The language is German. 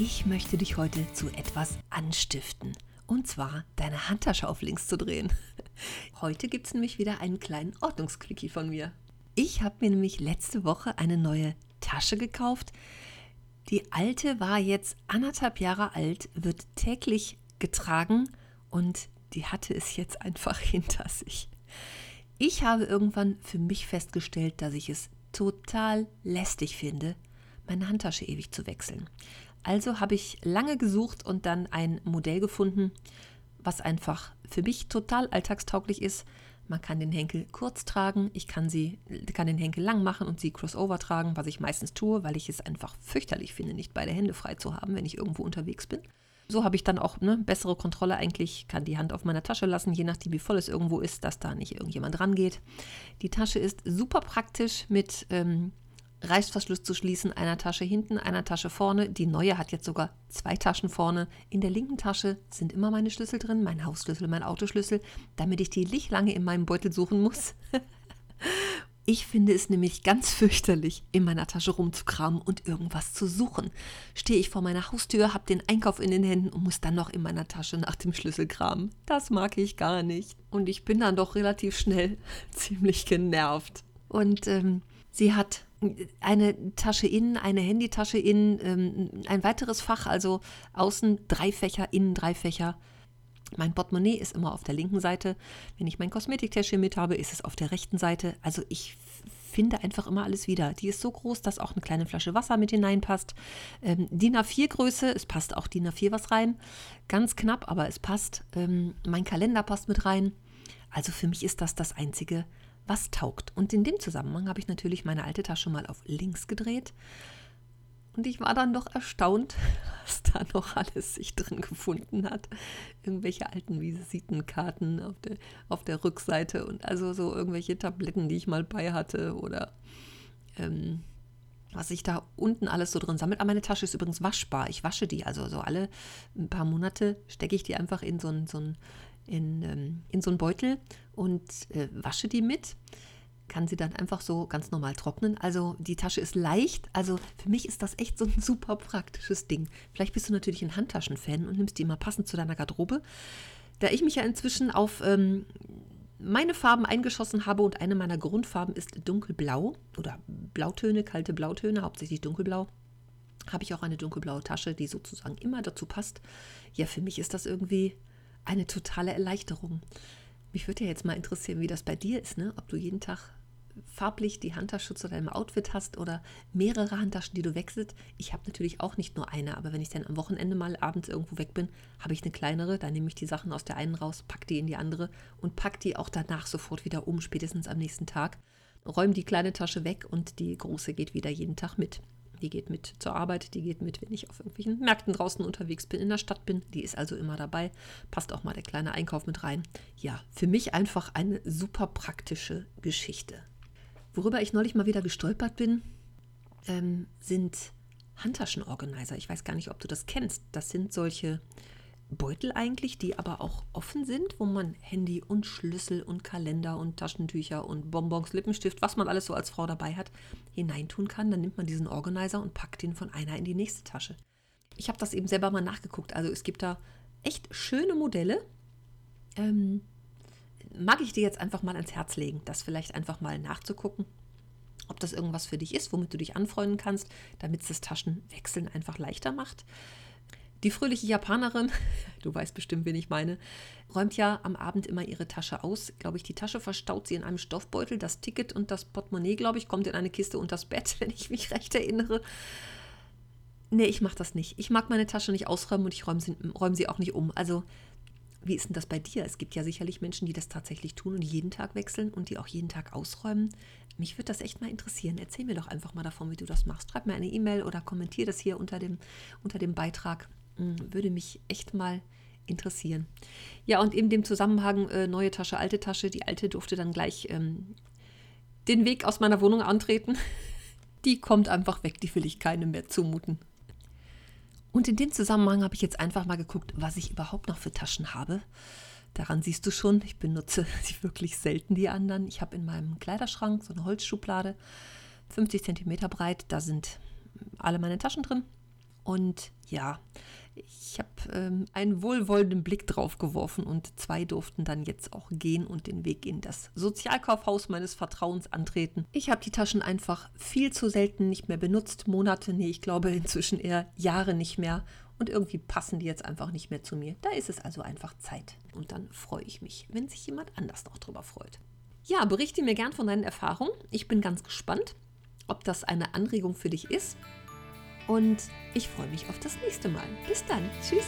Ich möchte dich heute zu etwas anstiften. Und zwar deine Handtasche auf links zu drehen. Heute gibt es nämlich wieder einen kleinen Ordnungsquickie von mir. Ich habe mir nämlich letzte Woche eine neue Tasche gekauft. Die alte war jetzt anderthalb Jahre alt, wird täglich getragen und die hatte es jetzt einfach hinter sich. Ich habe irgendwann für mich festgestellt, dass ich es total lästig finde, meine Handtasche ewig zu wechseln. Also habe ich lange gesucht und dann ein Modell gefunden, was einfach für mich total alltagstauglich ist. Man kann den Henkel kurz tragen, ich kann, sie, kann den Henkel lang machen und sie crossover tragen, was ich meistens tue, weil ich es einfach fürchterlich finde, nicht beide Hände frei zu haben, wenn ich irgendwo unterwegs bin. So habe ich dann auch eine bessere Kontrolle eigentlich, kann die Hand auf meiner Tasche lassen, je nachdem wie voll es irgendwo ist, dass da nicht irgendjemand rangeht. Die Tasche ist super praktisch mit ähm, Reißverschluss zu schließen, einer Tasche hinten, einer Tasche vorne. Die neue hat jetzt sogar zwei Taschen vorne. In der linken Tasche sind immer meine Schlüssel drin, mein Hausschlüssel, mein Autoschlüssel, damit ich die nicht lange in meinem Beutel suchen muss. Ich finde es nämlich ganz fürchterlich, in meiner Tasche rumzukramen und irgendwas zu suchen. Stehe ich vor meiner Haustür, habe den Einkauf in den Händen und muss dann noch in meiner Tasche nach dem Schlüssel kramen. Das mag ich gar nicht. Und ich bin dann doch relativ schnell ziemlich genervt. Und ähm, sie hat eine Tasche innen, eine Handytasche innen, ähm, ein weiteres Fach, also außen drei Fächer, innen drei Fächer. Mein Portemonnaie ist immer auf der linken Seite. Wenn ich mein Kosmetiktäschchen mit habe, ist es auf der rechten Seite. Also ich finde einfach immer alles wieder. Die ist so groß, dass auch eine kleine Flasche Wasser mit hineinpasst. Ähm, DIN A4 Größe, es passt auch DIN A4 was rein. Ganz knapp, aber es passt. Ähm, mein Kalender passt mit rein. Also für mich ist das das einzige was taugt. Und in dem Zusammenhang habe ich natürlich meine alte Tasche mal auf links gedreht. Und ich war dann doch erstaunt, was da noch alles sich drin gefunden hat. Irgendwelche alten Visitenkarten auf der, auf der Rückseite und also so irgendwelche Tabletten, die ich mal bei hatte oder ähm, was sich da unten alles so drin sammelt. Aber meine Tasche ist übrigens waschbar. Ich wasche die. Also so alle ein paar Monate stecke ich die einfach in so ein, so ein in, ähm, in so einen Beutel und äh, wasche die mit. Kann sie dann einfach so ganz normal trocknen. Also die Tasche ist leicht. Also für mich ist das echt so ein super praktisches Ding. Vielleicht bist du natürlich ein Handtaschen-Fan und nimmst die immer passend zu deiner Garderobe. Da ich mich ja inzwischen auf ähm, meine Farben eingeschossen habe und eine meiner Grundfarben ist dunkelblau oder Blautöne, kalte Blautöne, hauptsächlich dunkelblau, habe ich auch eine dunkelblaue Tasche, die sozusagen immer dazu passt. Ja, für mich ist das irgendwie eine totale Erleichterung. Mich würde ja jetzt mal interessieren, wie das bei dir ist, ne? ob du jeden Tag farblich die Handtasche zu deinem Outfit hast oder mehrere Handtaschen, die du wechselst. Ich habe natürlich auch nicht nur eine, aber wenn ich dann am Wochenende mal abends irgendwo weg bin, habe ich eine kleinere, dann nehme ich die Sachen aus der einen raus, pack die in die andere und pack die auch danach sofort wieder um, spätestens am nächsten Tag. Räume die kleine Tasche weg und die große geht wieder jeden Tag mit. Die geht mit zur Arbeit, die geht mit, wenn ich auf irgendwelchen Märkten draußen unterwegs bin, in der Stadt bin. Die ist also immer dabei. Passt auch mal der kleine Einkauf mit rein. Ja, für mich einfach eine super praktische Geschichte. Worüber ich neulich mal wieder gestolpert bin, ähm, sind Handtaschenorganizer. Ich weiß gar nicht, ob du das kennst. Das sind solche Beutel eigentlich, die aber auch offen sind, wo man Handy und Schlüssel und Kalender und Taschentücher und Bonbons, Lippenstift, was man alles so als Frau dabei hat, hineintun kann. Dann nimmt man diesen Organizer und packt den von einer in die nächste Tasche. Ich habe das eben selber mal nachgeguckt. Also es gibt da echt schöne Modelle. Ähm, mag ich dir jetzt einfach mal ans Herz legen, das vielleicht einfach mal nachzugucken, ob das irgendwas für dich ist, womit du dich anfreunden kannst, damit es das Taschenwechseln einfach leichter macht. Die fröhliche Japanerin, du weißt bestimmt, wen ich meine, räumt ja am Abend immer ihre Tasche aus. Glaube ich, die Tasche verstaut sie in einem Stoffbeutel. Das Ticket und das Portemonnaie, glaube ich, kommt in eine Kiste und das Bett, wenn ich mich recht erinnere. Nee, ich mache das nicht. Ich mag meine Tasche nicht ausräumen und ich räume sie, räum sie auch nicht um. Also, wie ist denn das bei dir? Es gibt ja sicherlich Menschen, die das tatsächlich tun und jeden Tag wechseln und die auch jeden Tag ausräumen. mich würde das echt mal interessieren. Erzähl mir doch einfach mal davon, wie du das machst. Schreib mir eine E-Mail oder kommentier das hier unter dem, unter dem Beitrag. Hm, würde mich echt mal interessieren. Ja, und in dem Zusammenhang äh, neue Tasche, alte Tasche. Die alte durfte dann gleich ähm, den Weg aus meiner Wohnung antreten. Die kommt einfach weg, die will ich keinem mehr zumuten. Und in dem Zusammenhang habe ich jetzt einfach mal geguckt, was ich überhaupt noch für Taschen habe. Daran siehst du schon, ich benutze sie wirklich selten, die anderen. Ich habe in meinem Kleiderschrank so eine Holzschublade, 50 cm breit, da sind alle meine Taschen drin. Und ja, ich habe ähm, einen wohlwollenden Blick drauf geworfen und zwei durften dann jetzt auch gehen und den Weg in das Sozialkaufhaus meines Vertrauens antreten. Ich habe die Taschen einfach viel zu selten nicht mehr benutzt. Monate, nee, ich glaube inzwischen eher Jahre nicht mehr. Und irgendwie passen die jetzt einfach nicht mehr zu mir. Da ist es also einfach Zeit. Und dann freue ich mich, wenn sich jemand anders noch drüber freut. Ja, berichte mir gern von deinen Erfahrungen. Ich bin ganz gespannt, ob das eine Anregung für dich ist und ich freue mich auf das nächste Mal. Bis dann. Tschüss.